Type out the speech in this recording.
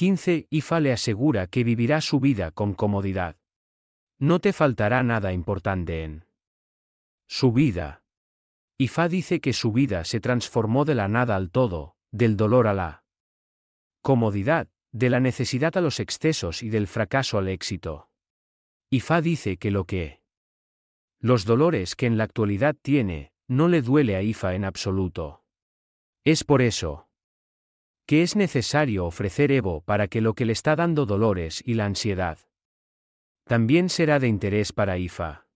15. Ifa le asegura que vivirá su vida con comodidad. No te faltará nada importante en su vida. Ifa dice que su vida se transformó de la nada al todo, del dolor a la comodidad, de la necesidad a los excesos y del fracaso al éxito. Ifa dice que lo que los dolores que en la actualidad tiene, no le duele a Ifa en absoluto. Es por eso que es necesario ofrecer Evo para que lo que le está dando dolores y la ansiedad también será de interés para Ifa.